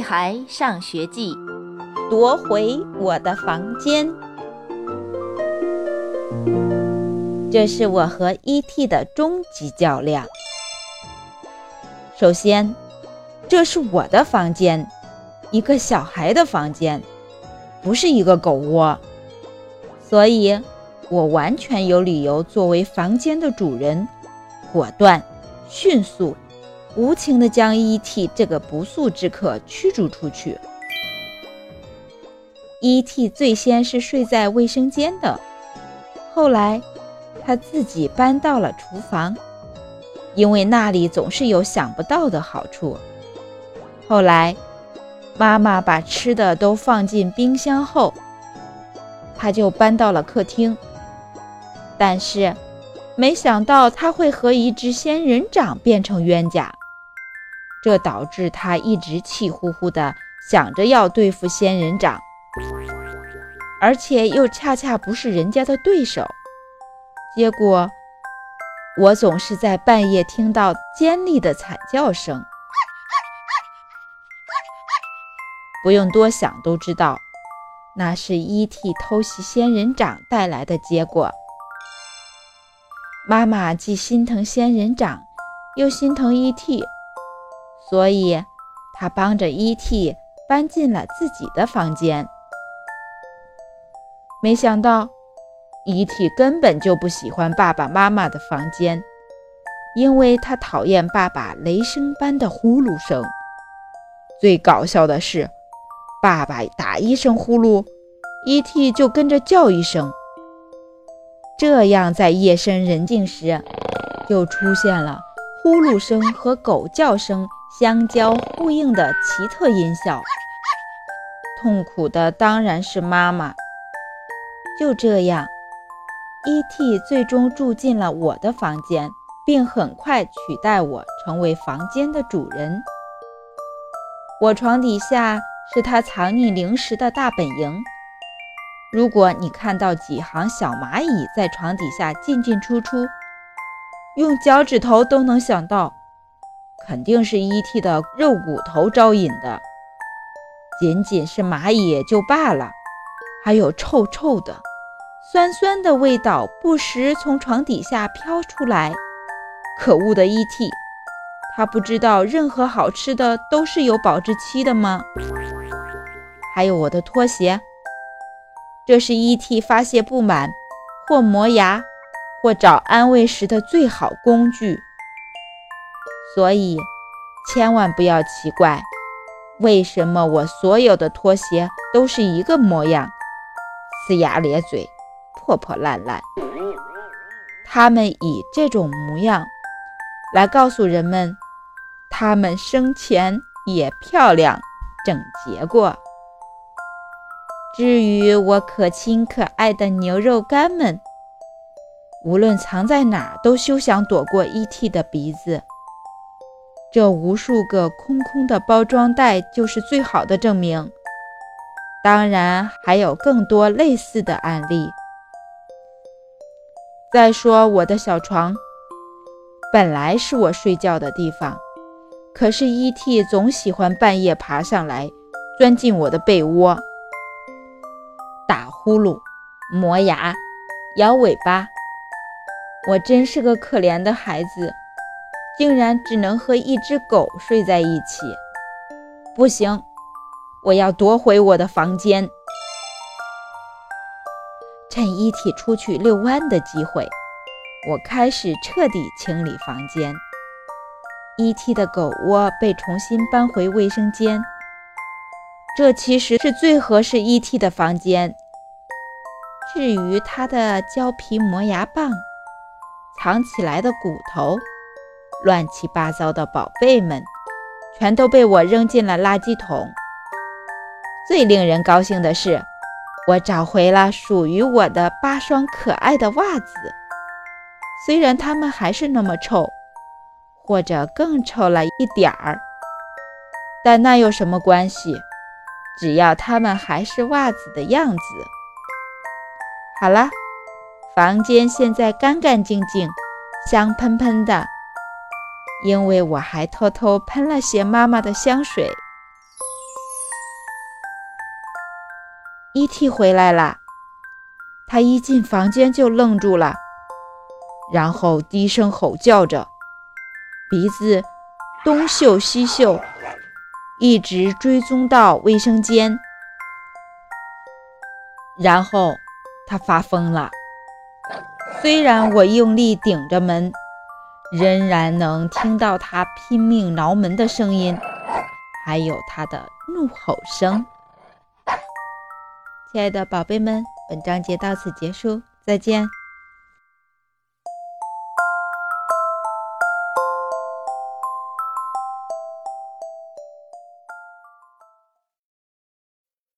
孩上学记》，夺回我的房间。这是我和 E.T. 的终极较量。首先，这是我的房间，一个小孩的房间，不是一个狗窝，所以我完全有理由作为房间的主人，果断、迅速。无情地将 E.T. 这个不速之客驱逐出去。E.T. 最先是睡在卫生间的，后来他自己搬到了厨房，因为那里总是有想不到的好处。后来妈妈把吃的都放进冰箱后，他就搬到了客厅。但是没想到他会和一只仙人掌变成冤家。这导致他一直气呼呼地想着要对付仙人掌，而且又恰恰不是人家的对手。结果，我总是在半夜听到尖利的惨叫声，不用多想都知道，那是 E.T. 偷袭仙人掌带来的结果。妈妈既心疼仙人掌，又心疼 E.T. 所以，他帮着 E.T. 搬进了自己的房间。没想到，E.T. 根本就不喜欢爸爸妈妈的房间，因为他讨厌爸爸雷声般的呼噜声。最搞笑的是，爸爸打一声呼噜，E.T. 就跟着叫一声。这样，在夜深人静时，就出现了呼噜声和狗叫声。相交呼应的奇特音效，痛苦的当然是妈妈。就这样，E.T. 最终住进了我的房间，并很快取代我成为房间的主人。我床底下是他藏匿零食的大本营。如果你看到几行小蚂蚁在床底下进进出出，用脚趾头都能想到。肯定是 E.T. 的肉骨头招引的，仅仅是蚂蚁也就罢了，还有臭臭的、酸酸的味道不时从床底下飘出来。可恶的 E.T.，他不知道任何好吃的都是有保质期的吗？还有我的拖鞋，这是 E.T. 发泄不满、或磨牙、或找安慰时的最好工具。所以，千万不要奇怪，为什么我所有的拖鞋都是一个模样，呲牙咧嘴，破破烂烂。他们以这种模样来告诉人们，他们生前也漂亮整洁过。至于我可亲可爱的牛肉干们，无论藏在哪儿，都休想躲过 E.T. 的鼻子。这无数个空空的包装袋就是最好的证明。当然，还有更多类似的案例。再说，我的小床本来是我睡觉的地方，可是 E.T. 总喜欢半夜爬上来，钻进我的被窝，打呼噜、磨牙、摇尾巴。我真是个可怜的孩子。竟然只能和一只狗睡在一起，不行！我要夺回我的房间。趁 E.T. 出去遛弯的机会，我开始彻底清理房间。E.T. 的狗窝被重新搬回卫生间，这其实是最合适 E.T. 的房间。至于他的胶皮磨牙棒，藏起来的骨头。乱七八糟的宝贝们，全都被我扔进了垃圾桶。最令人高兴的是，我找回了属于我的八双可爱的袜子。虽然它们还是那么臭，或者更臭了一点儿，但那有什么关系？只要它们还是袜子的样子。好了，房间现在干干净净，香喷喷的。因为我还偷偷喷了些妈妈的香水。伊蒂回来了，他一进房间就愣住了，然后低声吼叫着，鼻子东嗅西嗅，一直追踪到卫生间，然后他发疯了。虽然我用力顶着门，仍然能听到他拼命挠门的声音，还有他的怒吼声。亲爱的宝贝们，本章节到此结束，再见。